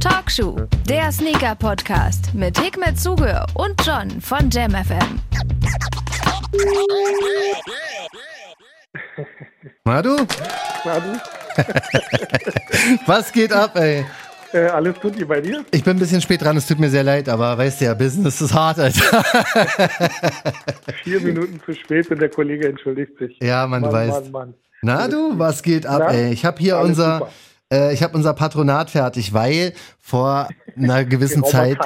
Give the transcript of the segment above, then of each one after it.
Talkshow, der Sneaker-Podcast mit Hikmet Zuge und John von JamFM. Na du? Na du? Was geht ab, ey? Äh, alles gut, wie bei dir? Ich bin ein bisschen spät dran, es tut mir sehr leid, aber weißt du ja, Business ist hart, Alter. Vier Minuten zu spät und der Kollege entschuldigt sich. Ja, man Mann, Mann. Na du, was geht ab, Na? ey? Ich habe hier Alles unser, super. Äh, ich habe unser Patronat fertig, weil vor einer gewissen Zeit,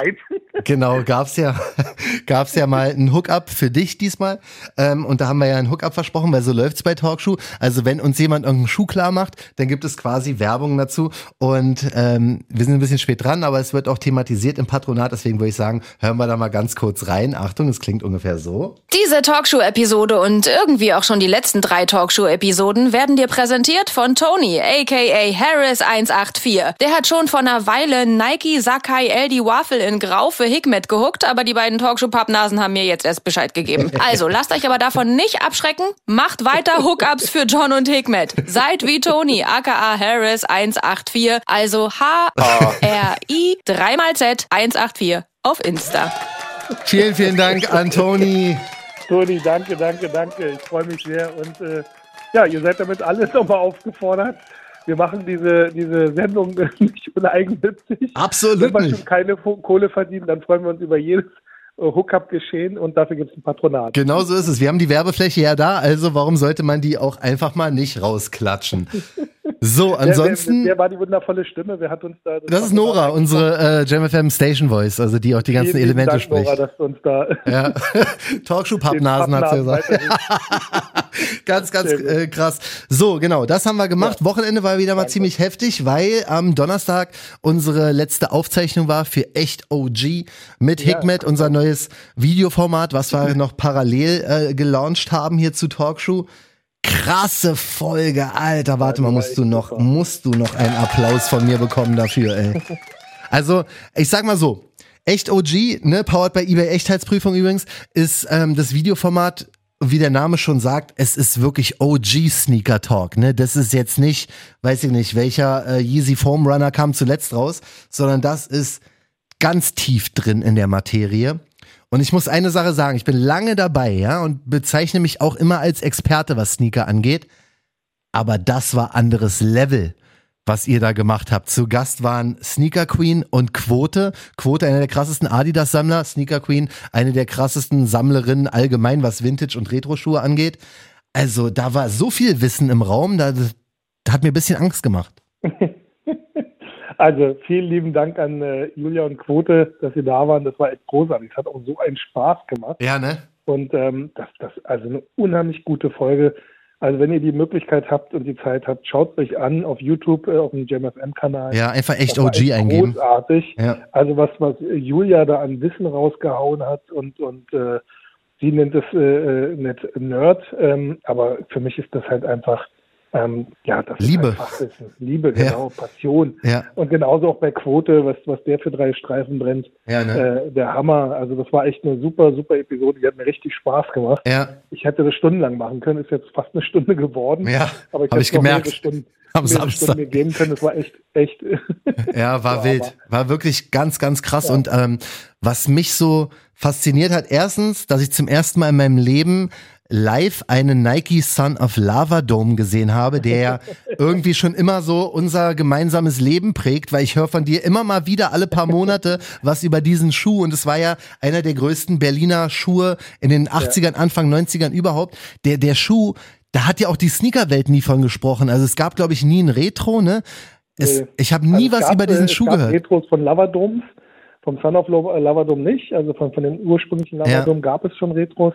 genau, gab's ja, gab's ja mal einen Hookup für dich diesmal. Ähm, und da haben wir ja einen Hookup versprochen, weil so läuft's bei Talkshow. Also wenn uns jemand irgendeinen Schuh klar macht, dann gibt es quasi Werbung dazu. Und ähm, wir sind ein bisschen spät dran, aber es wird auch thematisiert im Patronat. Deswegen würde ich sagen, hören wir da mal ganz kurz rein. Achtung, es klingt ungefähr so. Diese Talkshow-Episode und irgendwie auch schon die letzten drei Talkshow-Episoden werden dir präsentiert von Tony, aka Harris184. Der hat schon vor einer Weile Nike Sakai LD Waffle in Grau für Hikmet gehuckt, aber die beiden Talkshow-Pappnasen haben mir jetzt erst Bescheid gegeben. Also, lasst euch aber davon nicht abschrecken. Macht weiter Hookups für John und Hikmet. Seid wie Tony, aka Harris184, also H-R-I 3 mal Z 184 auf Insta. Vielen, vielen Dank an Toni. Toni, danke, danke, danke. Ich freue mich sehr. Und äh, ja, ihr seid damit alles nochmal aufgefordert. Wir machen diese, diese Sendung nicht uneigennützig. Absolut Wenn wir schon keine Kohle verdienen, dann freuen wir uns über jedes äh, Hookup-Geschehen und dafür gibt es ein Patronat. Genau so ist es. Wir haben die Werbefläche ja da, also warum sollte man die auch einfach mal nicht rausklatschen? So, Wer, ansonsten, wer, wer war die wundervolle Stimme? Wer hat uns da das ist Nora, unsere äh, JamFM Station Voice, also die auch die ganzen lieben Elemente Dank, spricht. Nora, dass du uns da Ja, Talkshow-Pappnasen hat sie gesagt. ganz, ganz äh, krass. So, genau, das haben wir gemacht. Wochenende war wieder mal ziemlich heftig, weil am Donnerstag unsere letzte Aufzeichnung war für Echt OG mit Ja. Hikmet, unser neues Videoformat, was wir noch parallel äh, gelauncht haben hier zu Talkshow. Krasse Folge, Alter. Warte mal, musst du noch, musst du noch einen Applaus von mir bekommen dafür, ey. Also, ich sag mal so, Echt OG, ne, powered by eBay Echtheitsprüfung übrigens, ist ähm, das Videoformat, wie der Name schon sagt, es ist wirklich OG Sneaker Talk, ne? Das ist jetzt nicht, weiß ich nicht, welcher äh, Yeezy Foam Runner kam zuletzt raus, sondern das ist ganz tief drin in der Materie. Und ich muss eine Sache sagen, ich bin lange dabei, ja, und bezeichne mich auch immer als Experte, was Sneaker angeht. Aber das war anderes Level, was ihr da gemacht habt. Zu Gast waren Sneaker Queen und Quote. Quote, eine der krassesten Adidas-Sammler. Sneaker Queen, eine der krassesten Sammlerinnen allgemein, was Vintage- und Retro-Schuhe angeht. Also da war so viel Wissen im Raum, da, das hat mir ein bisschen Angst gemacht. Also vielen lieben Dank an äh, Julia und Quote, dass Sie da waren. Das war echt großartig. Es hat auch so einen Spaß gemacht. Ja, ne? Und ähm, das, das also eine unheimlich gute Folge. Also wenn ihr die Möglichkeit habt und die Zeit habt, schaut euch an auf YouTube, äh, auf dem JamFM-Kanal. Ja, einfach echt OG eingeben. Großartig. Ja. Also was, was Julia da an Wissen rausgehauen hat und, und äh, sie nennt es äh, äh, nicht Nerd, ähm, aber für mich ist das halt einfach, ähm, ja, das Liebe. ist halt Fachwissen. Liebe, Ja. genau, Passion. Ja. Und genauso auch bei Quote, was, was der für drei Streifen brennt, Ja, ne? äh, der Hammer. Also das war echt eine super, super Episode, die hat mir richtig Spaß gemacht. Ja, Ich hätte das stundenlang machen können, ist jetzt fast eine Stunde geworden. Ja, aber ich hab hätte ich gemerkt. Stunden, Am Samstag. Mir geben können. Das war echt, echt. Ja, war Ja, wild. War wirklich ganz, ganz krass. Und ähm, was mich so fasziniert hat, erstens, dass ich zum ersten Mal in meinem Leben live einen Nike Son of Lava Dome gesehen habe, der ja irgendwie schon immer so unser gemeinsames Leben prägt, weil ich höre von dir immer mal wieder alle paar Monate was über diesen Schuh und es war ja einer der größten Berliner Schuhe in den 80ern, Anfang 90ern überhaupt. Der, der Schuh, da hat ja auch die Sneakerwelt nie von gesprochen. Also es gab, glaube ich, nie ein Retro, ne? Es, ich habe nie Also was gab, über diesen äh, Schuh gehört. Retros von Lavadoms, vom Son of äh, Lavadom nicht, also von, von dem ursprünglichen Ja. Lavadom gab es schon Retros.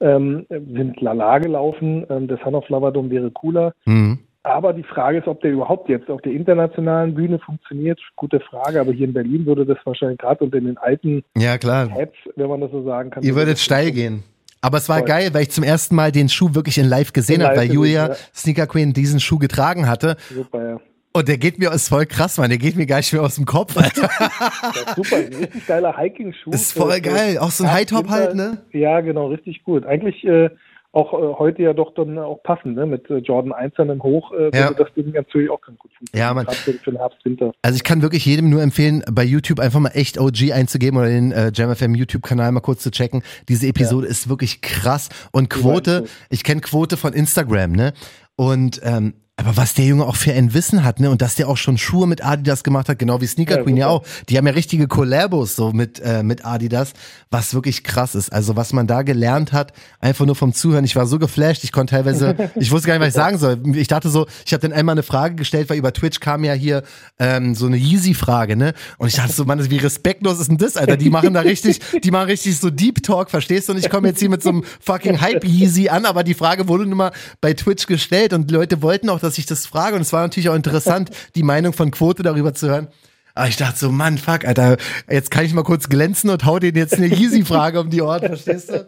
Ähm, sind lala gelaufen. Ähm, der Son of Lavadom wäre cooler. Mhm. Aber die Frage ist, ob der überhaupt jetzt auf der internationalen Bühne funktioniert. Gute Frage. Aber hier in Berlin würde das wahrscheinlich gerade unter den alten Ja, klar. Heads, wenn man das so sagen kann. Ihr würde würdet steil gehen. Aber es war Voll. geil, weil ich zum ersten Mal den Schuh wirklich in live gesehen habe, weil Julia ja. Sneaker Queen diesen Schuh getragen hatte. Super, ja. Und der geht mir, ist voll krass, Mann. Der geht mir gar nicht mehr aus dem Kopf, Alter. Ist super. Ein richtig geiler Hiking-Schuh. Ist voll geil. Auch so ein High-Top halt, ne? Ja, genau, richtig gut. Eigentlich äh, auch äh, heute ja doch dann auch passen, ne? Mit äh, Jordan 1 dann hoch, äh, Ja. das Ding natürlich auch ganz gut funktionieren. Ja, man- Gerade für, für den Herbst, Winter. Also ich kann wirklich jedem nur empfehlen, bei YouTube einfach mal echt OG einzugeben oder den äh, JamFM YouTube-Kanal mal kurz zu checken. Diese Episode ist wirklich krass. Und Quote, ich kenne Quote von Instagram, ne? Und ähm, aber was der Junge auch für ein Wissen hat, ne? Und dass der auch schon Schuhe mit Adidas gemacht hat, genau wie Sneaker Ja, Queen ja auch. Die haben ja richtige Collabos so mit, äh, mit Adidas, was wirklich krass ist. Also was man da gelernt hat, einfach nur vom Zuhören. Ich war so geflasht, ich konnte teilweise, ich wusste gar nicht, was ich sagen soll. Ich dachte so, ich habe dann einmal eine Frage gestellt, weil über Twitch kam ja hier ähm, so eine Yeezy-Frage, ne? Und ich dachte so, Mann, wie respektlos ist denn das, Alter? Die machen da richtig, die machen richtig so Deep Talk, verstehst du? Und ich komme jetzt hier mit so einem fucking Hype-Yeezy an, aber die Frage wurde nun mal bei Twitch gestellt und die Leute wollten auch, dass ich das frage. Und es war natürlich auch interessant, die Meinung von Quote darüber zu hören. Aber ich dachte so, Mann, fuck, Alter, jetzt kann ich mal kurz glänzen und hau denen jetzt eine Yeezy-Frage um die Ohren, verstehst du?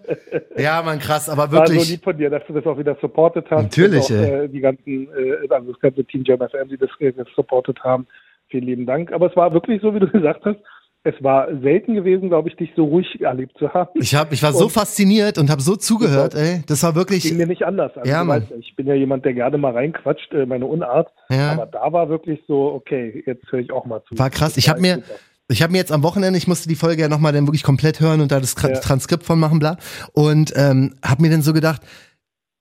Ja, Mann, krass, aber War so wirklich. lieb von dir, dass du das auch wieder supportet hast. Natürlich, auch, äh, die ganzen, äh, also das ganze Team Jam FM, die das, äh, das supportet haben. Vielen lieben Dank. Aber es war wirklich so, wie du gesagt hast. Es war selten gewesen, glaube ich, dich so ruhig erlebt zu haben. Ich, hab, ich war so Und- fasziniert und habe so zugehört, ey. Das war wirklich. ging mir nicht anders. Also, Ja, weißt, ich bin ja jemand, der gerne mal reinquatscht, äh, meine Unart. Ja. Aber da war wirklich so, okay, jetzt höre ich auch mal zu. War krass. Ich habe mir, ich habe mir jetzt am Wochenende, ich musste die Folge ja nochmal dann wirklich komplett hören und da das Ja. Transkript von machen, bla. Und ähm, habe mir dann so gedacht,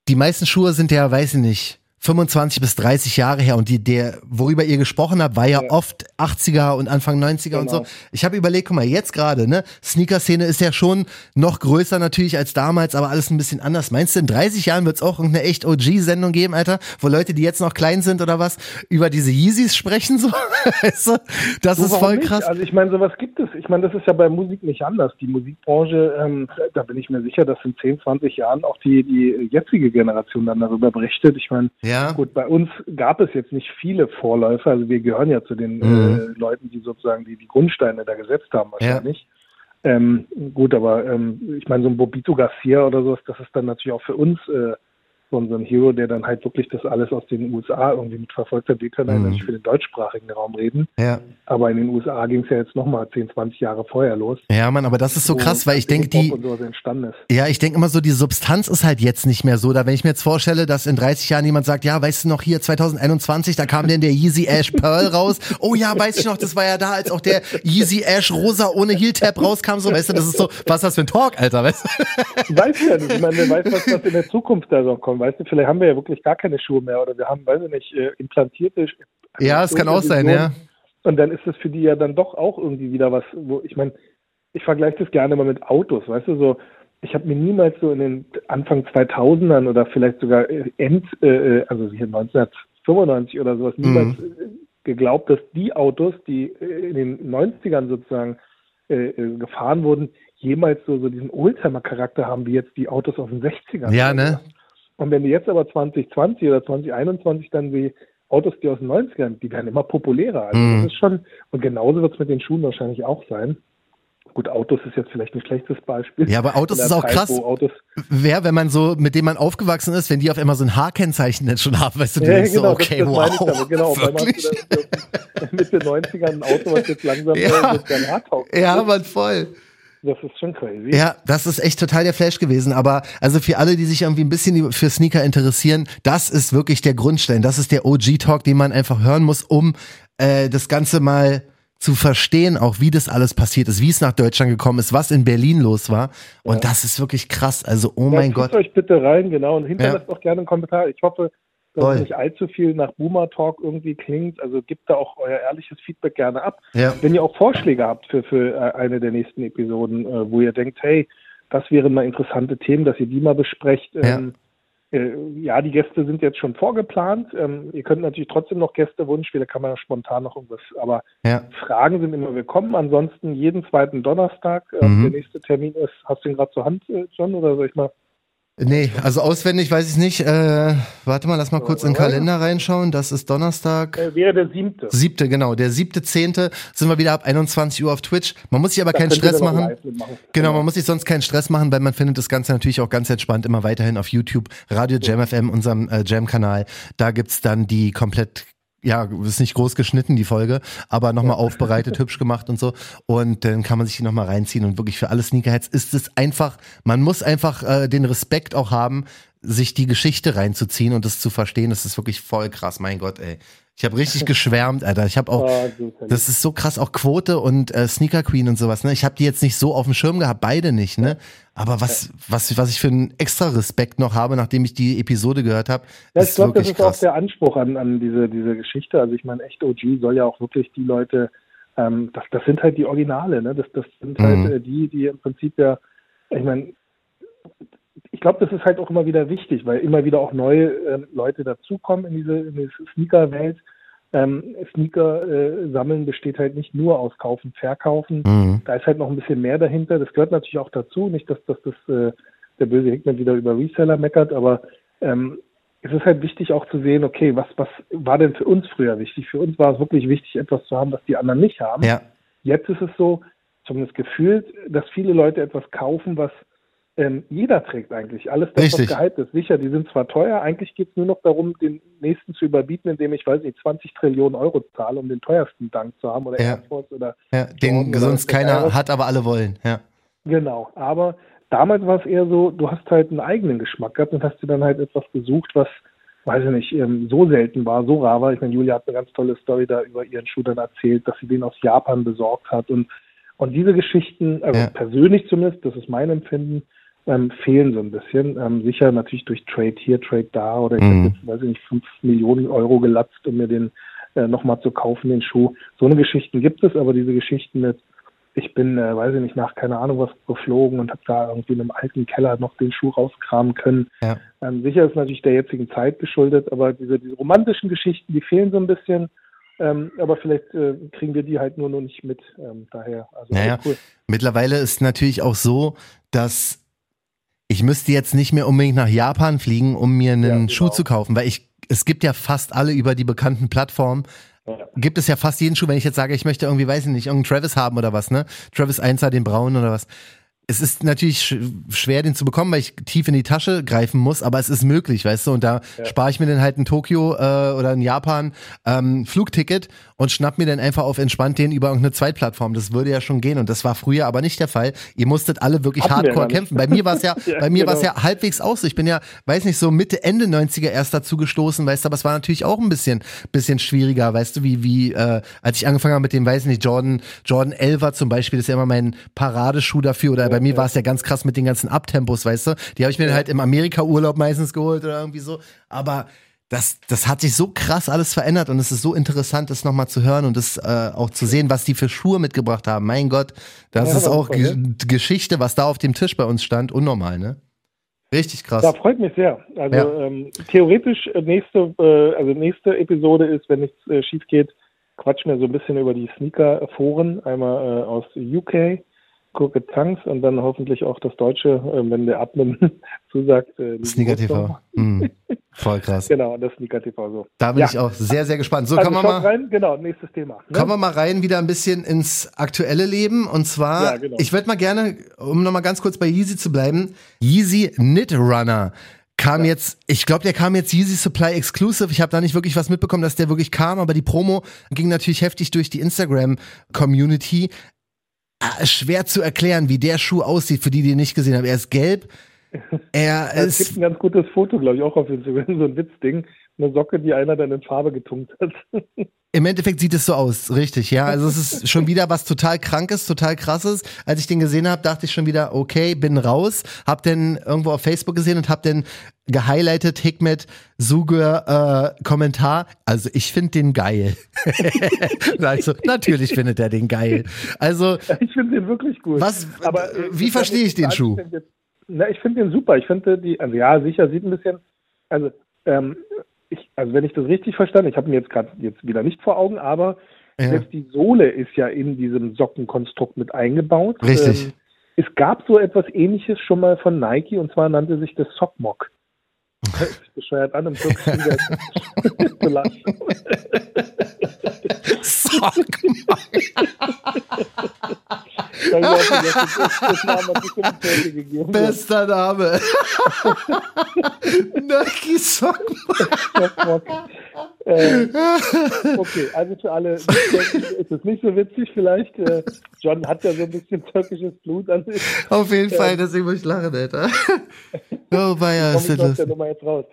die meisten Schuhe sind ja, weiß ich nicht, 25 bis 30 Jahre her und die, der, worüber ihr gesprochen habt, war ja, Ja. oft 80er und Anfang 90er und so. Genau. Ich habe überlegt, guck mal, jetzt gerade, ne, Sneaker-Szene ist ja schon noch größer natürlich als damals, aber alles ein bisschen anders. Meinst du, in 30 Jahren wird es auch irgendeine echt OG-Sendung geben, Alter, wo Leute, die jetzt noch klein sind oder was, über diese Yeezys sprechen, so? weißt du? Das Du, ist voll nicht? krass. Also ich meine, sowas gibt es. Ich meine, das ist ja bei Musik nicht anders. Die Musikbranche, ähm, da bin ich mir sicher, dass in 10, 20 Jahren auch die, die jetzige Generation dann darüber berichtet. Ich meine, Ja. Gut, bei uns gab es jetzt nicht viele Vorläufer. Also wir gehören ja zu den Mhm. äh, Leuten, die sozusagen die, die Grundsteine da gesetzt haben wahrscheinlich. Ähm, gut, aber ähm, ich meine, so ein Bobito Garcia oder sowas, das ist dann natürlich auch für uns äh, so ein so ein Hero, der dann halt wirklich das alles aus den USA irgendwie mitverfolgt hat. Wir können Mhm. eigentlich für den deutschsprachigen Raum reden. Ja. Aber in den USA ging es ja jetzt nochmal 10, 20 Jahre vorher los. Ja, Mann, aber das ist so krass, weil ich denke, die, ja, ich denke immer so, die Substanz ist halt jetzt nicht mehr so. Da wenn ich mir jetzt vorstelle, dass in 30 Jahren jemand sagt, ja, weißt du noch hier 2021, da kam denn der Yeezy Ash Pearl raus. Oh ja, weiß ich noch, das war ja da, als auch der Yeezy Ash Rosa ohne Heel Tap rauskam. So, weißt du, das ist so, was ist das für ein Talk, Alter, weißt du? Weiß ja nicht. Ich meine, wer weiß, was, was in der Zukunft da so kommt. Weißt du, vielleicht haben wir ja wirklich gar keine Schuhe mehr oder wir haben, weiß ich nicht, äh, implantierte. Ja, es kann auch sein, ja. Und dann ist es für die ja dann doch auch irgendwie wieder was, wo ich meine, ich vergleiche das gerne mal mit Autos, weißt du, so, ich habe mir niemals so in den Anfang 2000ern oder vielleicht sogar äh, End, äh, also hier 1995 oder sowas, niemals äh, geglaubt, dass die Autos, die äh, in den 90ern sozusagen äh, äh, gefahren wurden, jemals so, so diesen Oldtimer-Charakter haben, wie jetzt die Autos aus den 60ern. Ja, ne? Und wenn du jetzt aber 2020 oder 2021 dann die Autos, die aus den 90ern, die werden immer populärer. Also Mhm. das ist schon, und genauso wird es mit den Schuhen wahrscheinlich auch sein. Gut, Autos ist jetzt vielleicht ein schlechtes Beispiel. Ja, aber Autos ist auch Zeit, krass. Autos, Wer, wenn man so, mit dem man aufgewachsen ist, wenn die auf einmal so ein Haarkennzeichen dann schon haben, weißt du, ja, denkst genau, so, okay, das, das wow. damit. Genau, wirklich? hast du da, Mitte 90ern ein Auto, was jetzt langsam Ja. mit seinem Haar taugt. Ja, man, voll. Das ist schon crazy. Ja, das ist echt total der Flash gewesen. Aber also für alle, die sich irgendwie ein bisschen für Sneaker interessieren, das ist wirklich der Grundstein. Das ist der OG-Talk, den man einfach hören muss, um äh, das Ganze mal zu verstehen, auch wie das alles passiert ist, wie es nach Deutschland gekommen ist, was in Berlin los war. Und das ist wirklich krass. Also, oh Ja, mein Gott. euch bitte rein, genau. Und hinterlasst auch gerne einen Kommentar. Ich hoffe, dass es nicht allzu viel nach Boomer Talk irgendwie klingt. Also gebt da auch euer ehrliches Feedback gerne ab. Ja. Wenn ihr auch Vorschläge habt für, für äh, eine der nächsten Episoden, äh, wo ihr denkt, hey, das wären mal interessante Themen, dass ihr die mal besprecht. Ähm, äh, ja, die Gäste sind jetzt schon vorgeplant. Ähm, ihr könnt natürlich trotzdem noch Gäste wünschen, da kann man ja spontan noch irgendwas, aber Ja. Fragen sind immer willkommen. Ansonsten jeden zweiten Donnerstag. Äh, Mhm. Der nächste Termin ist, hast du ihn gerade zur Hand, John, oder soll ich mal? Nee, also auswendig weiß ich nicht. Äh, warte mal, lass mal kurz in den Kalender reinschauen. Das ist Donnerstag. Äh, wäre der siebte. Siebte, genau. Der siebte, zehnte sind wir wieder ab 21 Uhr auf Twitch. Man muss sich aber Da keinen Stress machen. mitmachen. Genau, man muss sich sonst keinen Stress machen, weil man findet das Ganze natürlich auch ganz entspannt immer weiterhin auf YouTube, Radio Jam FM, unserem äh, Jam-Kanal. Da gibt's dann die komplett ja, ist nicht groß geschnitten, die Folge, aber nochmal aufbereitet, hübsch gemacht und so. Und dann kann man sich die nochmal reinziehen. Und wirklich für alle Sneakerheads ist es einfach, man muss einfach äh, den Respekt auch haben, sich die Geschichte reinzuziehen und das zu verstehen, das ist wirklich voll krass, mein Gott, ey. Ich habe richtig geschwärmt, Alter. Ich habe auch, oh, das ist so krass, auch Quote und äh, Sneaker Queen und sowas. Ne? Ich habe die jetzt nicht so auf dem Schirm gehabt, beide nicht. Ne? Aber was, was, was ich für einen extra Respekt noch habe, nachdem ich die Episode gehört habe, ja, ich glaube, das ist krass. auch der Anspruch an, an diese, diese Geschichte. Also ich meine, echt OG soll ja auch wirklich die Leute, ähm, das, das sind halt die Originale. Ne? Das, das sind halt mhm. äh, die, die im Prinzip ja, ich meine, ich glaube, das ist halt auch immer wieder wichtig, weil immer wieder auch neue äh, Leute dazukommen in diese, in diese Sneaker-Welt. Ähm, Sneaker äh, sammeln besteht halt nicht nur aus Kaufen, Verkaufen. Mhm. Da ist halt noch ein bisschen mehr dahinter. Das gehört natürlich auch dazu. Nicht, dass, dass das äh, der böse Hickman wieder über Reseller meckert, aber ähm, es ist halt wichtig auch zu sehen, okay, was, was war denn für uns früher wichtig? Für uns war es wirklich wichtig, etwas zu haben, was die anderen nicht haben. Ja. Jetzt ist es so, zumindest gefühlt, dass viele Leute etwas kaufen, was ähm, jeder trägt eigentlich. Alles das, Richtig. was gehypt ist. Sicher, die sind zwar teuer, eigentlich geht es nur noch darum, den nächsten zu überbieten, indem ich, weiß nicht, 20 Trillionen Euro zahle, um den teuersten Dank zu haben oder ja. Air Force oder ja, den sonst keiner hat, aber alle wollen. Ja. Genau, aber damals war es eher so, du hast halt einen eigenen Geschmack gehabt und hast dir dann halt etwas gesucht, was weiß ich nicht, ähm, so selten war, so rar war. Ich meine, Julia hat eine ganz tolle Story da über ihren Schuh dann erzählt, dass sie den aus Japan besorgt hat und und diese Geschichten, also ja. persönlich zumindest, das ist mein Empfinden, ähm, fehlen so ein bisschen. Ähm, sicher natürlich durch Trade hier, Trade da oder ich mhm. habe jetzt, weiß ich nicht, fünf Millionen Euro gelatzt, um mir den äh, nochmal zu kaufen, den Schuh. So eine Geschichten gibt es, aber diese Geschichten mit, ich bin, äh, weiß ich nicht, nach keine Ahnung was geflogen und habe da irgendwie in einem alten Keller noch den Schuh rauskramen können. Ja. Ähm, sicher ist natürlich der jetzigen Zeit geschuldet, aber diese, diese romantischen Geschichten, die fehlen so ein bisschen. Ähm, aber vielleicht äh, kriegen wir die halt nur noch nicht mit. Ähm, daher, also naja, cool. Mittlerweile ist natürlich auch so, dass ich müsste jetzt nicht mehr unbedingt nach Japan fliegen, um mir einen ja, genau. Schuh zu kaufen, weil ich, es gibt ja fast alle über die bekannten Plattformen, ja. gibt es ja fast jeden Schuh, wenn ich jetzt sage, ich möchte irgendwie, weiß ich nicht, irgendeinen Travis haben oder was, ne? Travis 1er, den braunen oder was es ist natürlich schwer, den zu bekommen, weil ich tief in die Tasche greifen muss, aber es ist möglich, weißt du, und da ja. spare ich mir dann halt in Tokio äh, oder in Japan ähm, Flugticket und schnapp mir dann einfach auf entspannt den über irgendeine Zweitplattform. Das würde ja schon gehen und das war früher aber nicht der Fall. Ihr musstet alle wirklich Hatten hardcore kämpfen. Bei mir war es ja, ja, bei mir genau. war es ja halbwegs aus. Ich bin ja, weiß nicht, so Mitte, Ende 90er erst dazu gestoßen, weißt du, aber es war natürlich auch ein bisschen, bisschen schwieriger, weißt du, wie, wie, äh, als ich angefangen habe mit dem, weiß nicht, Jordan, Jordan 11 zum Beispiel, das ist ja immer mein Paradeschuh dafür oder bei mir war es ja ganz krass mit den ganzen Abtempos, weißt du? Die habe ich mir halt im Amerika-Urlaub meistens geholt oder irgendwie so. Aber das, das hat sich so krass alles verändert und es ist so interessant, das nochmal zu hören und das äh, auch zu sehen, was die für Schuhe mitgebracht haben. Mein Gott, das ja, ist auch Ge? Geschichte, was da auf dem Tisch bei uns stand. Unnormal, ne? Richtig krass. Da freut mich sehr. Also ja. ähm, theoretisch äh, nächste, äh, also nächste Episode ist, wenn nichts äh, schief geht, quatschen wir so ein bisschen über die Sneaker-Foren, einmal äh, aus UK Gurke Tanks und dann hoffentlich auch das Deutsche, äh, wenn der Admin zusagt. Äh, Sneaker TV. Mhm. Voll krass. Genau, das Sneaker TV so. Da bin ja. ich auch sehr, sehr gespannt. So, also kommen wir mal rein. Genau, nächstes Thema. Ne? Kommen wir mal rein wieder ein bisschen ins aktuelle Leben. Und zwar, ja, genau. ich würde mal gerne, um nochmal ganz kurz bei Yeezy zu bleiben, Yeezy Knit Runner kam ja. jetzt, ich glaube, der kam jetzt Yeezy Supply Exclusive. Ich habe da nicht wirklich was mitbekommen, dass der wirklich kam, aber die Promo ging natürlich heftig durch die Instagram Community. Ah, schwer zu erklären, wie der Schuh aussieht, für die, die ihn nicht gesehen haben. Er ist gelb. Er es gibt ein ganz gutes Foto, glaube ich, auch auf Instagram, so ein Witzding. Eine Socke, die einer dann in Farbe getunkt hat. Im Endeffekt sieht es so aus, richtig, ja. Also es ist schon wieder was total krankes, total krasses. Als ich den gesehen habe, dachte ich schon wieder, okay, bin raus. Hab den irgendwo auf Facebook gesehen und hab den gehighlightet, Hikmet, Sugur, äh, Kommentar. Also ich finde den geil. also natürlich findet er den geil. Also ich finde den wirklich gut. Was? Aber äh, wie verstehe ich den Schuh? Na, ich finde den super. Ich finde die, also ja, sicher sieht ein bisschen, also ähm, ich, also wenn ich das richtig verstanden, ich habe ihn jetzt gerade jetzt wieder nicht vor Augen, aber ja. selbst die Sohle ist ja in diesem Sockenkonstrukt mit eingebaut. Richtig. Ähm, es gab so etwas ähnliches schon mal von Nike und zwar nannte sich das Sockmock. Hört sich bescheuert an, Türkischen zu lachen. Sockmock. Bester Name. Nike Sockmock. äh, okay, also für alle ist es nicht so witzig vielleicht. Äh, John hat ja so ein bisschen türkisches Blut an sich. Auf jeden Fall, deswegen muss ich lachen, Alter. Oh, ja, ist das der Nummer jetzt raus.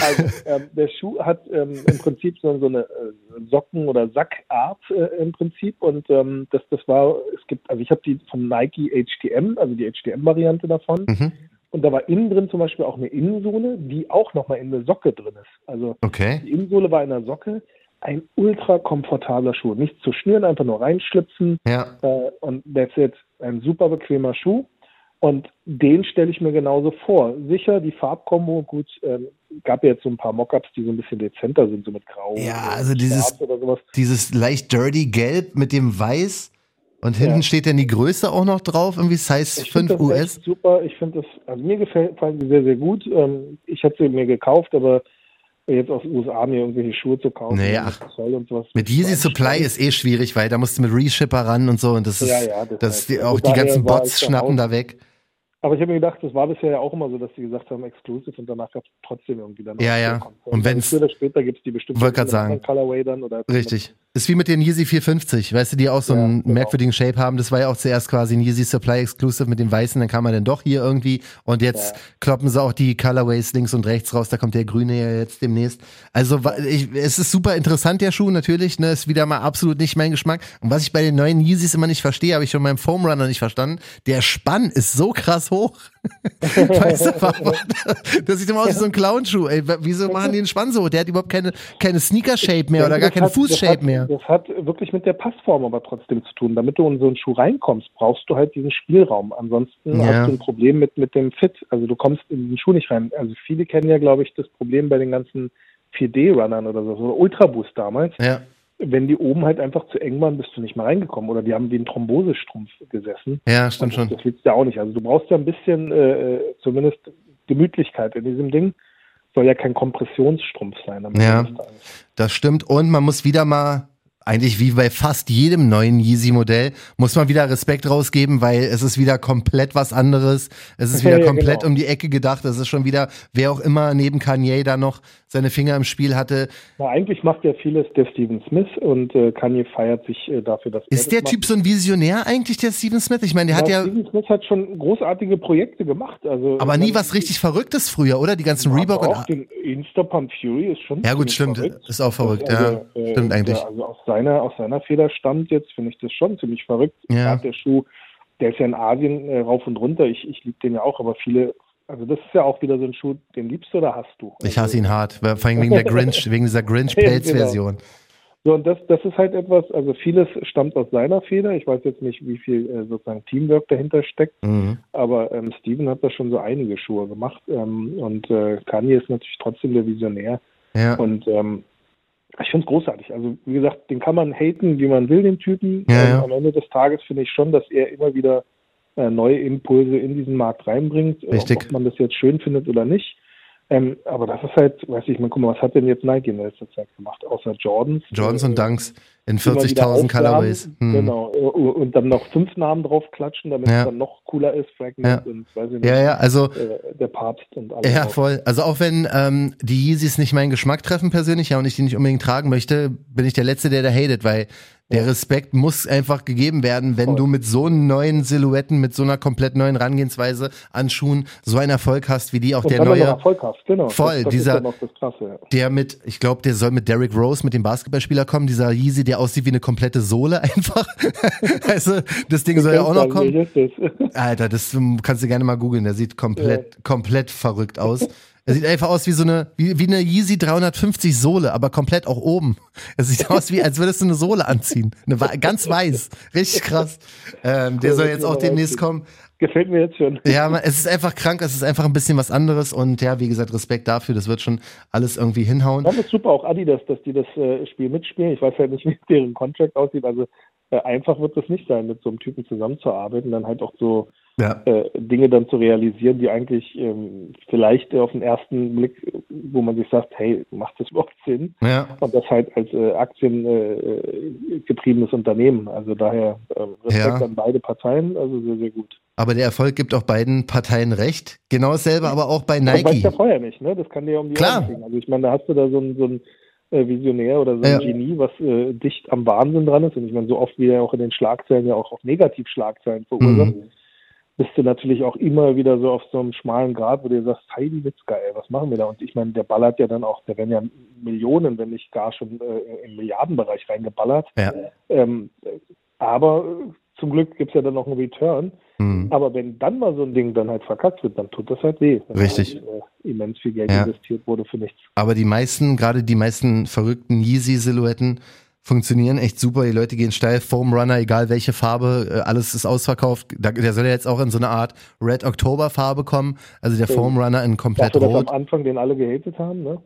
Also, ähm, der Schuh hat ähm, im Prinzip so, so eine äh, Socken- oder Sackart äh, im Prinzip und ähm, das, das war, es gibt, also ich habe die von Nike HTM, also die HTM-Variante davon. Mhm. Und da war innen drin zum Beispiel auch eine Innensohle, die auch nochmal in der Socke drin ist. Also okay. die Innensohle war in der Socke. Ein ultra komfortabler Schuh. Nicht zu schnüren, einfach nur reinschlüpfen. Ja. Äh, und that's it. Ein super bequemer Schuh. Und den stelle ich mir genauso vor. Sicher, die Farbkombo, gut, ähm, gab ja jetzt so ein paar Mockups, die so ein bisschen dezenter sind, so mit Grau. Ja, also dieses, dieses leicht dirty Gelb mit dem Weiß. Und hinten ja. steht dann die Größe auch noch drauf, irgendwie Size ich 5 US. Super, ich finde das, also mir gefällt sie sehr, sehr gut. Ähm, ich habe sie mir gekauft, aber jetzt aus den USA mir irgendwelche Schuhe zu kaufen. Naja, und sowas. Mit Yeezy Supply ist eh schwierig, weil da musst du mit Reshipper ran und so und das ist, ja, ja, das, das heißt, die, auch die ganzen Bots schnappen da weg. Aber ich habe mir gedacht, das war bisher ja auch immer so, dass sie gesagt haben, exclusive und danach gab es trotzdem irgendwie dann. Ja, ja. Und wenn es. später gibt es die bestimmt. Wollte gerade sagen. Colorway dann oder. Richtig. Ist wie mit den Yeezy 450, weißt du, die auch so ja, einen genau. merkwürdigen Shape haben. Das war ja auch zuerst quasi ein Yeezy Supply Exclusive mit dem weißen, dann kam man dann doch hier irgendwie und jetzt ja. kloppen sie auch die Colorways links und rechts raus, da kommt der grüne ja jetzt demnächst. Also ich, es ist super interessant, der Schuh natürlich, ne, ist wieder mal absolut nicht mein Geschmack. Und was ich bei den neuen Yeezys immer nicht verstehe, habe ich schon beim Foam Runner nicht verstanden, der Spann ist so krass hoch. weißt du, warum? Das sieht immer aus wie so ein Clownschuh. Ey, wieso machen die den Spann so? Der hat überhaupt keine, keine Sneaker-Shape mehr oder gar keine Fuß-Shape mehr. Das hat wirklich mit der Passform aber trotzdem zu tun. Damit du in so einen Schuh reinkommst, brauchst du halt diesen Spielraum. Ansonsten ja. hast du ein Problem mit, mit dem Fit. Also du kommst in den Schuh nicht rein. Also viele kennen ja, glaube ich, das Problem bei den ganzen 4D-Runnern oder so, oder Ultraboost damals. Ja. Wenn die oben halt einfach zu eng waren, bist du nicht mehr reingekommen. Oder die haben wie ein Thrombosestrumpf gesessen. Ja, stimmt schon. Das willst du ja auch nicht. Also du brauchst ja ein bisschen äh, zumindest Gemütlichkeit in diesem Ding soll ja kein Kompressionsstrumpf sein. Ja, das stimmt. Und man muss wieder mal eigentlich wie bei fast jedem neuen Yeezy-Modell, muss man wieder Respekt rausgeben, weil es ist wieder komplett was anderes. Es ist wieder ja, komplett genau. um die Ecke gedacht. Es ist schon wieder, wer auch immer neben Kanye da noch seine Finger im Spiel hatte. Na, eigentlich macht ja vieles der Steven Smith und äh, Kanye feiert sich äh, dafür, dass Ist der das Typ so ein Visionär eigentlich, der Steven Smith? Ich meine, der ja, hat ja. Steven Smith hat schon großartige Projekte gemacht. Also, aber nie was richtig Verrücktes früher, oder? Die ganzen Reebok auch und. Den Insta Pump Fury ist schon. Ja, gut, stimmt. Verrückt. Ist auch verrückt, also, ja. Äh, stimmt eigentlich. Also aus seiner, aus seiner Feder stammt jetzt, finde ich das schon ziemlich verrückt. Ja. Der Schuh, der ist ja in Asien äh, rauf und runter. Ich, ich liebe den ja auch, aber viele also das ist ja auch wieder so ein Schuh, den liebst du oder hast du? Ich hasse ihn hart, vor allem wegen der Grinch, wegen dieser Grinch-Pelz-Version. Genau. So, und das, das ist halt etwas, also vieles stammt aus seiner Feder. Ich weiß jetzt nicht, wie viel äh, sozusagen Teamwork dahinter steckt, mhm. aber ähm, Steven hat da schon so einige Schuhe gemacht ähm, und äh, Kanye ist natürlich trotzdem der Visionär. Ja. Und ähm, ich finde es großartig. Also wie gesagt, den kann man haten, wie man will, den Typen. Ja, ja. Ähm, am Ende des Tages finde ich schon, dass er immer wieder neue Impulse in diesen Markt reinbringt, Richtig. ob man das jetzt schön findet oder nicht. Ähm, aber das ist halt, weiß ich, man, guck mal, was hat denn jetzt Nike in letzter Zeit gemacht, außer Jordans? Jordans und Dunks in 40.000 Colorways. Hm. Genau, und dann noch fünf Namen draufklatschen, damit ja. es dann noch cooler ist, Fragment ja. und weiß ich nicht, ja, ja, also, äh, der Papst und alles. Ja, voll. Also auch wenn ähm, die Yeezys nicht meinen Geschmack treffen persönlich, ja, und ich die nicht unbedingt tragen möchte, bin ich der Letzte, der da hatet, weil der Respekt muss einfach gegeben werden, wenn Voll. du mit so neuen Silhouetten, mit so einer komplett neuen Herangehensweise an Schuhen so einen Erfolg hast, wie die auch Und der neue. Erfolg hast, genau. Voll, das, das dieser, Klasse, ja. der mit, ich glaube, der soll mit Derrick Rose, mit dem Basketballspieler kommen, dieser Yeezy, der aussieht wie eine komplette Sohle einfach. also, das Ding soll ja auch noch kommen. Alter, das kannst du gerne mal googeln, der sieht komplett, ja. komplett verrückt aus. Er sieht einfach aus wie so eine, wie, wie eine Yeezy 350 Sohle, aber komplett auch oben. Es sieht aus wie, als würdest du eine Sohle anziehen. Eine, ganz weiß. Richtig krass. Ähm, der soll jetzt auch demnächst kommen. Gefällt mir jetzt schon. Ja, man, es ist einfach krank, es ist einfach ein bisschen was anderes und ja, wie gesagt, Respekt dafür, das wird schon alles irgendwie hinhauen. Das ist super, auch Adidas, dass die das äh, Spiel mitspielen. Ich weiß halt nicht, wie deren Contract aussieht, also äh, einfach wird es nicht sein, mit so einem Typen zusammenzuarbeiten, dann halt auch so ja. äh, Dinge dann zu realisieren, die eigentlich ähm, vielleicht auf den ersten Blick, wo man sich sagt, hey, macht das überhaupt Sinn? Ja. Und das halt als äh, aktiengetriebenes äh, Unternehmen. Also daher äh, Respekt ja. an beide Parteien, also sehr, sehr gut. Aber der Erfolg gibt auch beiden Parteien recht. Genau dasselbe aber auch bei Nike. Das weiß ja vorher nicht, ne? Das kann dir um die Klar. Also ich meine, da hast du da so ein, so ein äh, Visionär oder so ein Genie, was äh, dicht am Wahnsinn dran ist. Und ich meine, so oft wie er auch in den Schlagzeilen ja auch auf Negativschlagzeilen verursacht, mhm. bist du natürlich auch immer wieder so auf so einem schmalen Grad, wo du sagst, Heidi Witzka, ey, was machen wir da? Und ich meine, der ballert ja dann auch, da werden ja Millionen, wenn nicht gar schon äh, im Milliardenbereich reingeballert. Ja. Ähm, aber zum Glück gibt es ja dann noch einen Return. Mhm. Aber wenn dann mal so ein Ding dann halt verkackt wird, dann tut das halt weh. Richtig. Halt, äh, immens viel Geld ja. investiert wurde für nichts. Aber die meisten, gerade die meisten verrückten Yeezy-Silhouetten, funktionieren echt super. Die Leute gehen steil. Foam Runner, egal welche Farbe, äh, alles ist ausverkauft. der soll ja jetzt auch in so eine Art Red October Farbe kommen. Also der Foam Runner in komplett Dachte, rot. Das am Anfang, den alle gehatet haben, ne?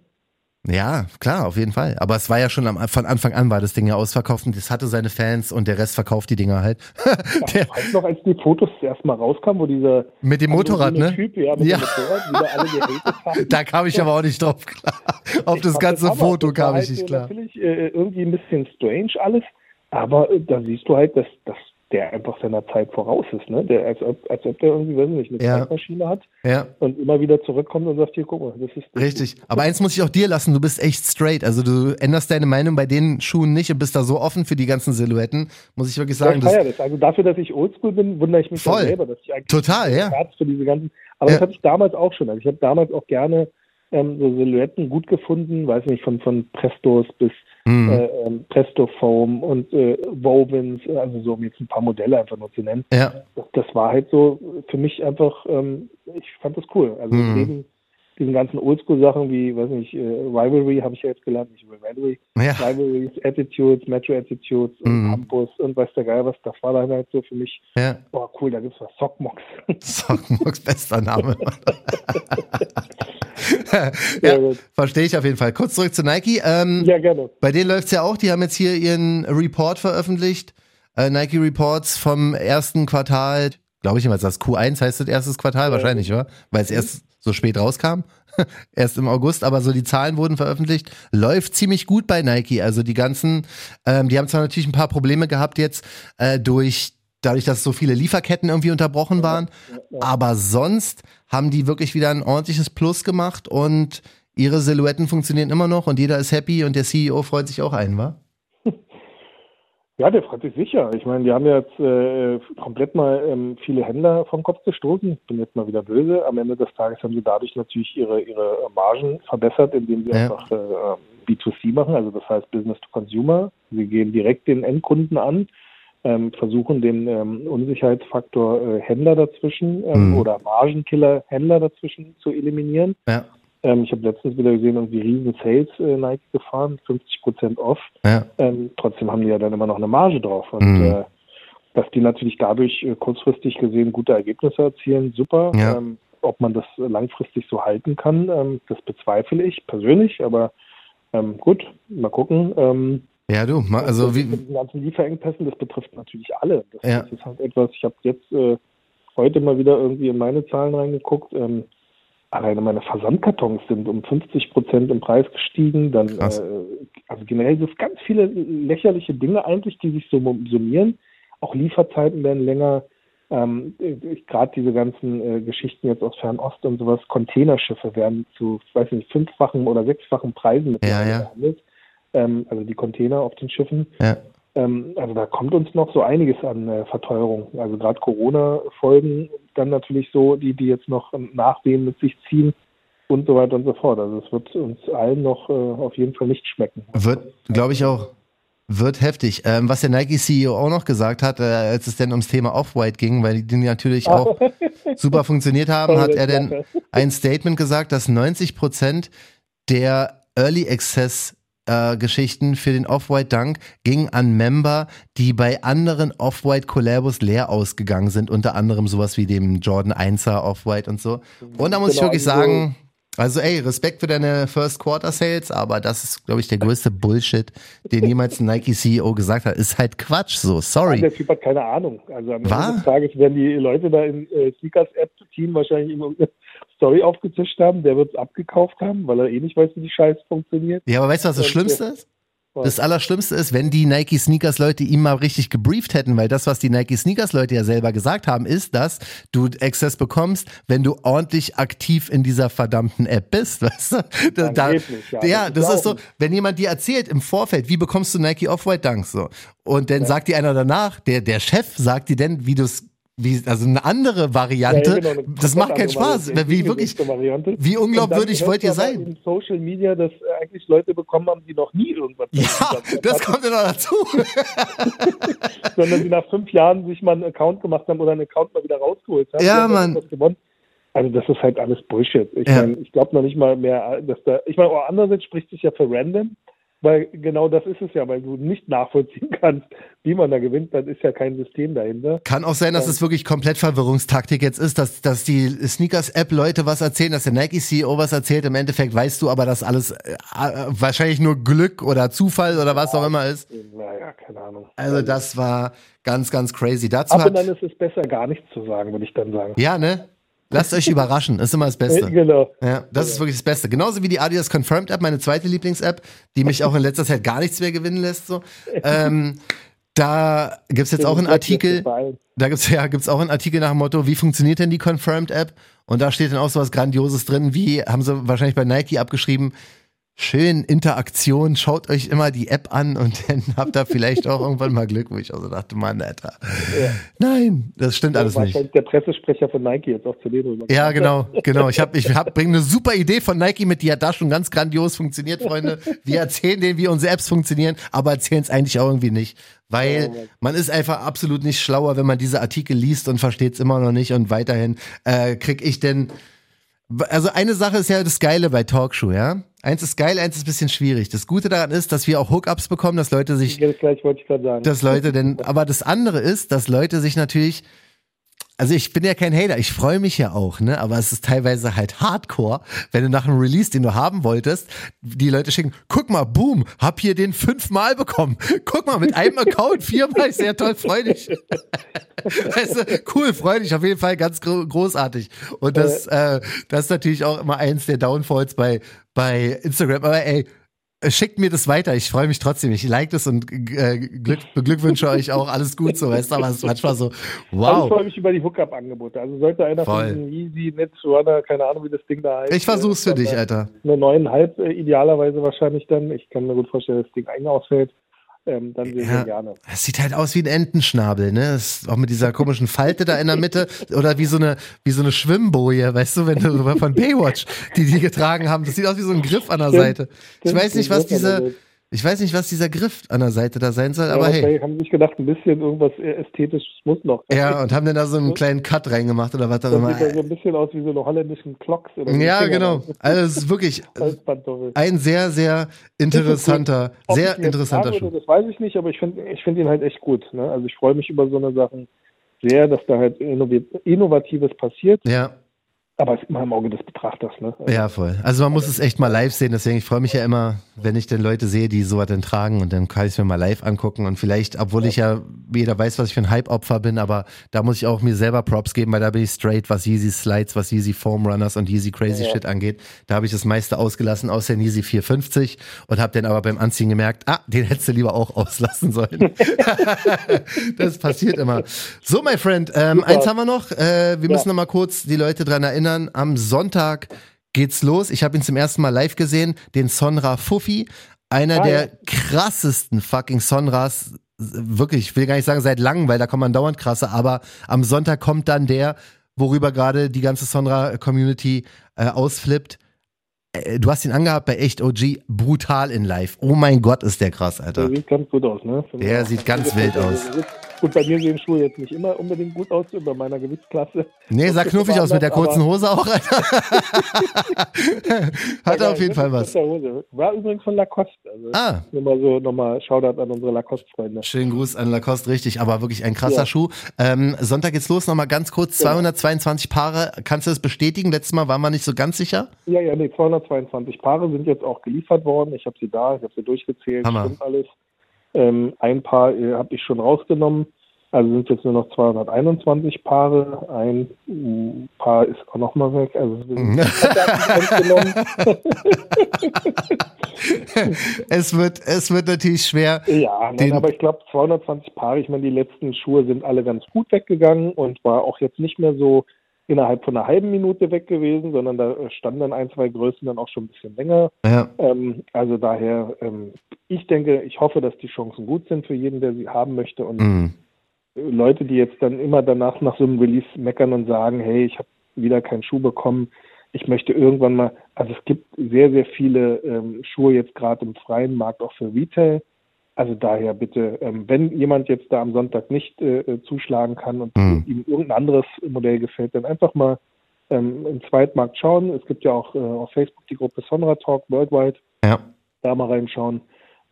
Ja, klar, auf jeden Fall. Aber es war ja schon am, von Anfang an war das Ding ja ausverkauft und es hatte seine Fans und der Rest verkauft die Dinger halt. ich weiß noch, als die Fotos erstmal rauskamen, wo dieser mit dem Motorrad, ne? Typ, ja, mit ja. dem Motorrad, alle haben. Da kam ich aber auch nicht drauf klar. Auf ich das ganze das Foto kam ich nicht klar. Natürlich äh, irgendwie ein bisschen strange alles, aber äh, da siehst du halt, dass das der einfach seiner Zeit voraus ist, ne? Der, als, ob, als ob der irgendwie, weiß nicht, eine ja. Zeitmaschine hat ja. und immer wieder zurückkommt und sagt, hier, guck mal, das ist. Das Richtig. Aber eins muss ich auch dir lassen, du bist echt straight. Also du änderst deine Meinung bei den Schuhen nicht und bist da so offen für die ganzen Silhouetten, muss ich wirklich sagen. Ja, das, also dafür, dass ich oldschool bin, wundere ich mich voll. selber, dass ich eigentlich Total, ja. Herz für diese ganzen. Aber ja. das hatte ich damals auch schon. Also ich habe damals auch gerne ähm, so Silhouetten gut gefunden, weiß nicht, von, von Prestos bis mhm. äh, ähm, Presto Foam und äh, Wovens, also so um jetzt ein paar Modelle einfach nur zu nennen. Ja. Das, das war halt so für mich einfach, ähm, ich fand das cool. Also mhm. neben diesen ganzen Oldschool-Sachen wie, weiß nicht, äh, Rivalry habe ich ja jetzt gelernt, nicht Rivalry, ja. Rivalries, Attitudes, Metro Attitudes und mhm. Campus und weiß der Geil was, das war dann halt so für mich, ja. boah cool, da gibt's was, Sockmox. Sockmox, bester Name. ja, verstehe ich auf jeden Fall. Kurz zurück zu Nike. Ähm, ja, gerne. Bei denen läuft's ja auch, die haben jetzt hier ihren Report veröffentlicht, äh, Nike Reports vom ersten Quartal, glaube ich immer, das Q1 heißt das erstes Quartal, ja. wahrscheinlich, oder? Weil es erst so spät rauskam. Erst im August, aber so die Zahlen wurden veröffentlicht. Läuft ziemlich gut bei Nike. Also die ganzen, ähm, die haben zwar natürlich ein paar Probleme gehabt jetzt äh, durch dadurch, dass so viele Lieferketten irgendwie unterbrochen waren. Aber sonst haben die wirklich wieder ein ordentliches Plus gemacht und ihre Silhouetten funktionieren immer noch und jeder ist happy und der CEO freut sich auch ein, wa? Ja, der freut sich sicher. Ich meine, die haben jetzt äh, komplett mal ähm, viele Händler vom Kopf gestoßen. Ich bin jetzt mal wieder böse. Am Ende des Tages haben sie dadurch natürlich ihre, ihre Margen verbessert, indem sie ja. einfach äh, B2C machen, also das heißt Business to Consumer. Sie gehen direkt den Endkunden an, ähm, versuchen den ähm, Unsicherheitsfaktor äh, Händler dazwischen ähm, mhm. oder Margenkiller Händler dazwischen zu eliminieren. Ja. Ähm, ich habe letztens wieder gesehen, irgendwie riesen Sales äh, Nike gefahren, 50 Prozent off. Ja. Ähm, trotzdem haben die ja dann immer noch eine Marge drauf. Und mhm. äh, dass die natürlich dadurch äh, kurzfristig gesehen gute Ergebnisse erzielen, super. Ja. Ähm, ob man das langfristig so halten kann, ähm, das bezweifle ich persönlich, aber ähm, gut, mal gucken. Ähm, ja, du, also wie. Mit den ganzen Lieferengpässen, das betrifft natürlich alle. Das, ja. ist halt etwas, ich habe jetzt äh, heute mal wieder irgendwie in meine Zahlen reingeguckt. Ähm, alleine meine Versandkartons sind um 50 Prozent im Preis gestiegen. Dann, äh, also generell sind es ganz viele lächerliche Dinge eigentlich, die sich so summieren. Auch Lieferzeiten werden länger. Ähm, Gerade diese ganzen äh, Geschichten jetzt aus Fernost und sowas, Containerschiffe werden zu, weiß nicht, fünffachen oder sechsfachen Preisen mit ja, ja. Ähm, also die Container auf den Schiffen. Ja. Ähm, also da kommt uns noch so einiges an äh, Verteuerung. Also gerade Corona-Folgen dann natürlich so, die, die jetzt noch Nachwehen mit sich ziehen und so weiter und so fort. Also es wird uns allen noch äh, auf jeden Fall nicht schmecken. Wird, glaube ich auch. Wird heftig. Ähm, was der Nike-CEO auch noch gesagt hat, äh, als es denn ums Thema Off-White ging, weil die natürlich auch super funktioniert haben, hat er denn ein Statement gesagt, dass 90 Prozent der Early Access äh, Geschichten für den Off-White Dunk gingen an Member, die bei anderen Off-White Collabos leer ausgegangen sind, unter anderem sowas wie dem Jordan 1er Off-White und so. Und da muss genau, ich wirklich also sagen, also ey, Respekt für deine First Quarter Sales, aber das ist, glaube ich, der größte Bullshit, den jemals ein Nike CEO gesagt hat. Ist halt Quatsch so, sorry. Der Typ hat keine Ahnung. Also am Ende des Tages werden die Leute da in äh, Sneakers App Team wahrscheinlich immer Story aufgezischt haben, der wird es abgekauft haben, weil er eh nicht weiß, wie die Scheiße funktioniert. Ja, aber weißt du, was das Schlimmste ist? Das Allerschlimmste ist, wenn die Nike Sneakers Leute ihm mal richtig gebrieft hätten, weil das, was die Nike Sneakers Leute ja selber gesagt haben, ist, dass du Access bekommst, wenn du ordentlich aktiv in dieser verdammten App bist. Weißt du? Da, da, ja, ja, das, das ist so, wenn jemand dir erzählt im Vorfeld, wie bekommst du Nike Off-White Dunks so, und dann ja. sagt dir einer danach, der, der Chef sagt dir denn, wie du es wie, also eine andere Variante. Ja, genau, eine das macht keinen Spaß. Wie wirklich, wie unglaubwürdig wollt ihr sein? In Social Media, dass eigentlich Leute bekommen haben, die noch nie irgendwas Ja, das kommt ja noch dazu. Sondern die nach fünf Jahren sich mal einen Account gemacht haben oder einen Account mal wieder rausgeholt haben. Ja, Mann. Also das ist halt alles Bullshit. Ich ja. ich glaube noch nicht mal mehr, dass da, ich meine, andererseits spricht sich ja für Random. Weil genau das ist es ja, weil du nicht nachvollziehen kannst, wie man da gewinnt, dann ist ja kein System dahinter. Kann auch sein, dass ja. es wirklich komplett Verwirrungstaktik jetzt ist, dass, dass die Sneakers-App Leute was erzählen, dass der Nike-CEO was erzählt. Im Endeffekt weißt du aber, dass alles äh, äh, wahrscheinlich nur Glück oder Zufall oder was auch immer ist. Naja, keine Ahnung. Also das war ganz, ganz crazy. Dazu Ab und dann ist es besser, gar nichts zu sagen, würde ich dann sagen. Ja, ne? Lasst euch überraschen, ist immer das Beste. Genau. Ja, das ist wirklich das Beste. Genauso wie die Adidas Confirmed App, meine zweite Lieblings-App, die mich auch in letzter Zeit gar nichts mehr gewinnen lässt. So. Ähm, da gibt's jetzt auch einen Artikel, da gibt's ja gibt's auch einen Artikel nach dem Motto, wie funktioniert denn die Confirmed App? Und da steht dann auch so was Grandioses drin, wie haben sie wahrscheinlich bei Nike abgeschrieben, schön Interaktion. Schaut euch immer die App an und dann habt ihr vielleicht auch irgendwann mal Glück, wo ich auch so dachte, Mann, Alter. Ja. Nein, das stimmt alles nicht. Der Pressesprecher von Nike jetzt auch zu denen Ja, genau, genau. Ich habe, ich hab, bringe eine super Idee von Nike mit, die hat da schon ganz grandios funktioniert, Freunde. Wir erzählen denen, wie unsere Apps funktionieren, aber erzählen es eigentlich auch irgendwie nicht. Weil man ist einfach absolut nicht schlauer, wenn man diese Artikel liest und versteht es immer noch nicht und weiterhin äh, krieg ich denn also eine Sache ist ja das Geile bei Talkshow, ja. Eins ist geil, eins ist ein bisschen schwierig. Das Gute daran ist, dass wir auch Hookups bekommen, dass Leute sich, gleich wollte ich sagen. dass Leute denn, aber das andere ist, dass Leute sich natürlich also ich bin ja kein Hater, ich freue mich ja auch, ne? Aber es ist teilweise halt Hardcore, wenn du nach einem Release, den du haben wolltest, die Leute schicken, guck mal, boom, hab hier den fünfmal bekommen. Guck mal, mit einem Account viermal, sehr toll, freu dich. weißt du, cool, freu dich, auf jeden Fall ganz großartig. Und das, äh, das ist natürlich auch immer eins der Downfalls bei, bei Instagram. Aber ey, äh, schickt mir das weiter. Ich freue mich trotzdem. Ich like das und äh, Glück, beglückwünsche euch auch alles gut so, weißt du, aber es ist manchmal so, wow. Also ich freue mich über die Hookup-Angebote. Also sollte einer Voll. von diesen Easy Netrunner, keine Ahnung, wie das Ding da heißt. Ich versuch's für dich, Alter. Eine neuneinhalb, äh, idealerweise wahrscheinlich dann. Ich kann mir gut vorstellen, dass das Ding eigentlich ausfällt ähm, dann sehr, ja, gerne. Es sieht halt aus wie ein Entenschnabel, ne? Das ist auch mit dieser komischen Falte da in der Mitte oder wie so eine wie so eine Schwimmboje, weißt du, wenn du von Baywatch, die die getragen haben, das sieht aus wie so ein Griff an der Seite. Ich weiß nicht, was diese ich weiß nicht, was dieser Griff an der Seite da sein soll, ja, aber hey. haben sich gedacht, ein bisschen irgendwas ästhetisches muss noch. Ja, und haben dann da so einen kleinen Cut reingemacht oder was auch immer. Sieht ja so ein bisschen aus wie so eine holländischen Clocks. Oder ja, genau. Also es ist wirklich ein sehr, sehr interessanter, sehr interessanter Schuh. Das weiß ich nicht, aber ich finde ich find ihn halt echt gut. Ne? Also ich freue mich über so eine Sachen sehr, dass da halt Innovatives passiert. Ja. Aber es ist immer im Auge des Betrachters, ne? Also ja, voll. Also man muss es echt mal live sehen, deswegen ich freue mich ja immer, wenn ich dann Leute sehe, die sowas dann tragen und dann kann ich es mir mal live angucken und vielleicht, obwohl ja. ich ja, jeder weiß, was ich für ein Hype-Opfer bin, aber da muss ich auch mir selber Props geben, weil da bin ich straight, was Yeezy Slides, was Yeezy Foam Runners und Yeezy Crazy ja. Shit angeht. Da habe ich das meiste ausgelassen, außer den Yeezy 450 und habe dann aber beim Anziehen gemerkt, ah, den hättest du lieber auch auslassen sollen. das passiert immer. So, my friend, ähm, eins haben wir noch. Äh, wir müssen noch mal kurz die Leute dran erinnern, am Sonntag geht's los. Ich habe ihn zum ersten Mal live gesehen, den Sonra Fuffi, einer ah, der krassesten fucking Sonras, wirklich, ich will gar nicht sagen seit langem, weil da kommt man dauernd krasse, aber am Sonntag kommt dann der, worüber gerade die ganze Sonra-Community äh, ausflippt. Äh, du hast ihn angehabt bei Echt OG, brutal in live. Oh mein Gott, ist der krass, Alter. Der sieht ganz gut aus, ne? Der sieht ganz wild aus. Gut, bei mir sehen Schuhe jetzt nicht immer unbedingt gut aus, bei meiner Gewichtsklasse. Nee, sah knuffig aus mit der kurzen Hose auch. Hat er auf jeden Fall was. War übrigens von Lacoste. Also ah. Nur mal so, nochmal Shoutout an unsere Lacoste-Freunde. Schönen Gruß an Lacoste, richtig, aber wirklich ein krasser ja. Schuh. Ähm, Sonntag geht's los, nochmal ganz kurz, 222 Paare. Kannst du das bestätigen? Letztes Mal waren wir nicht so ganz sicher. Ja, ja, nee, 222 Paare sind jetzt auch geliefert worden. Ich habe sie da, ich habe sie durchgezählt, Hammer. stimmt alles. Ähm, ein paar äh, habe ich schon rausgenommen. Also sind jetzt nur noch 221 Paare. Ein Paar ist auch noch mal weg. Also es wird es wird natürlich schwer. Ja, nein, aber ich glaube 220 Paare. Ich meine, die letzten Schuhe sind alle ganz gut weggegangen und war auch jetzt nicht mehr so innerhalb von einer halben Minute weg gewesen, sondern da standen dann ein, zwei Größen dann auch schon ein bisschen länger. Ja. Ähm, also daher, ähm, ich denke, ich hoffe, dass die Chancen gut sind für jeden, der sie haben möchte und Mhm. Leute, die jetzt dann immer danach nach so einem Release meckern und sagen, hey, ich habe wieder keinen Schuh bekommen, ich möchte irgendwann mal, also es gibt sehr, sehr viele ähm, Schuhe jetzt gerade im freien Markt auch für Retail. Also daher bitte, ähm, wenn jemand jetzt da am Sonntag nicht äh, äh zuschlagen kann und Mhm. ihm irgendein anderes Modell gefällt, dann einfach mal ähm, im Zweitmarkt schauen. Es gibt ja auch äh, auf Facebook die Gruppe Sonra Talk Worldwide, Ja, da mal reinschauen.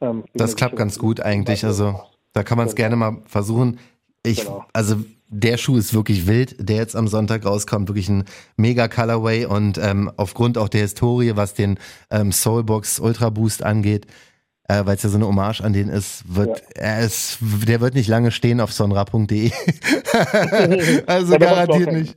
Ähm, das klappt ganz gut eigentlich. Also da kann man es Genau. gerne mal versuchen. Ich, Genau. also der Schuh ist wirklich wild, der jetzt am Sonntag rauskommt, wirklich ein mega Colorway und ähm, aufgrund auch der Historie, was den ähm, Soulbox Ultra Boost angeht, äh, weil es ja so eine Hommage an den ist, wird er ist, der wird nicht lange stehen auf sonra.de. also Ja, garantiert nicht.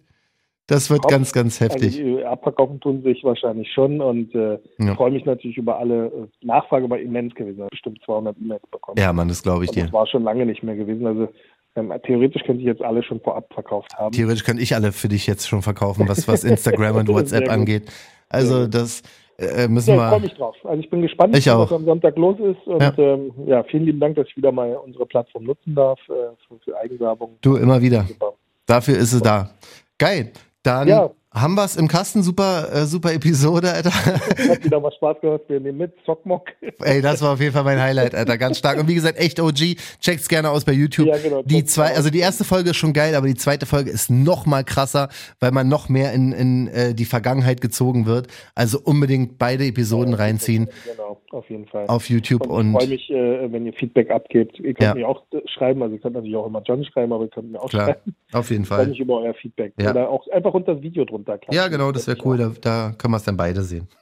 Das wird Haupt- ganz, ganz heftig. Also die abverkaufen tun sich wahrscheinlich schon und äh, Ja. freue mich natürlich über alle. Äh, Nachfrage war immens gewesen, habe bestimmt 200 E-Mails bekommen. Ja, Mann, das glaube ich und dir. das war schon lange nicht mehr gewesen. Also ähm, theoretisch könnte ich jetzt alle schon vorab verkauft haben. Theoretisch könnte ich alle für dich jetzt schon verkaufen, was, was Instagram und WhatsApp angeht. Also gut. das äh, müssen Ja, ich freue mich drauf. Also ich bin gespannt, Ich was am Sonntag los ist. Und Ja. ähm, ja vielen lieben Dank, dass ich wieder mal unsere Plattform nutzen darf äh, für, für Eigenwerbung. Du immer wieder. Super. Dafür ist es da. Geil. Dann Ja. Haben wir es im Kasten. Super, äh, super Episode, Alter. Hat wieder mal Spaß gemacht. Wir nehmen mit. Zockmock. Ey, das war auf jeden Fall mein Highlight, Alter. Ganz stark. Und wie gesagt, echt OG. Checkt's gerne aus bei YouTube. Ja, genau, die zwei, also die erste Folge ist schon geil, aber die zweite Folge ist noch mal krasser, weil man noch mehr in, in äh, die Vergangenheit gezogen wird. Also unbedingt beide Episoden reinziehen Genau, auf jeden Fall. auf YouTube Und ich freue mich, äh, wenn ihr Feedback abgebt. Ihr könnt Ja. mir auch äh, schreiben, also ihr könnt natürlich auch immer John schreiben, aber ihr könnt mir auch klar, schreiben. auf jeden Ich freue Fall. mich über euer Feedback. Ja. Oder auch einfach unter das Video drunter. klatschen. Ja, genau, das wäre cool. Da, da können wir es dann beide sehen.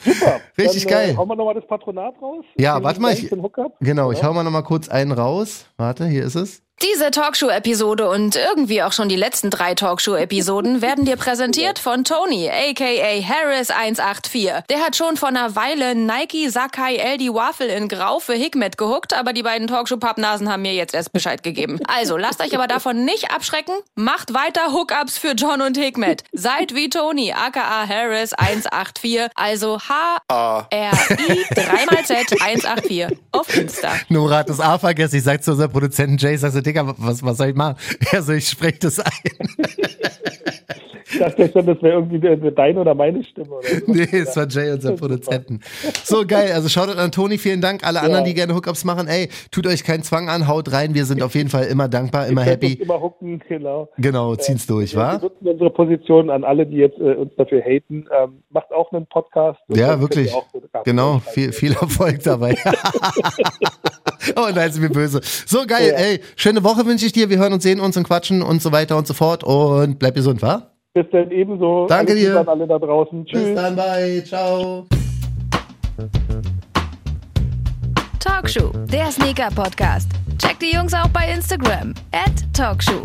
Super. Richtig dann, geil. Äh, hauen wir nochmal das Patronat raus. Ja, warte mal, Dank ich- Hookup. Genau, ich hau mal noch mal kurz einen raus. Warte, hier ist es. Diese Talkshow-Episode und irgendwie auch schon die letzten drei Talkshow-Episoden werden dir präsentiert von Tony, aka Harris184. Der hat schon vor einer Weile Nike Sakai LD Waffle in Grau für Hikmet gehuckt, aber die beiden Talkshow-Pappnasen haben mir jetzt erst Bescheid gegeben. Also, lasst euch aber davon nicht abschrecken. Macht weiter Hookups für John und Hikmet. Seid wie Tony, aka Harris184, also H-R-I 3x Z184 auf Insta. Nora hat das A vergessen. Ich sag zu unserem Produzenten Jay, ich sag so, Digga, was, was soll ich machen? Er so, ich sprech das ein. Ich dachte schon, das wäre irgendwie de- de- deine oder meine Stimme. Oder so. Nee, es war Jay, unser Produzenten. So geil, also schaut an Toni, vielen Dank. Alle anderen, die gerne Hookups machen, ey, tut euch keinen Zwang an, haut rein. Wir sind auf jeden Fall immer dankbar, immer happy. Immer hooken, genau. Genau, ziehen's durch, Wir wa? nutzen unsere Position an alle, die jetzt äh, uns dafür haten. Ähm, macht auch einen Podcast. Ja, wirklich. auch Genau, viel, viel Erfolg dabei. oh nein, sind wir böse. So geil, Ja. ey, schöne Woche wünsche ich dir. Wir hören uns, sehen uns und quatschen und so weiter und so fort. Und bleib gesund, wa? Bis dann ebenso. Danke Alles dir. Liebe an alle da draußen. Tschüss. Bis dann, bye, ciao. Talkshow, der Sneaker-Podcast. Checkt die Jungs auch bei Instagram. At Talkshow.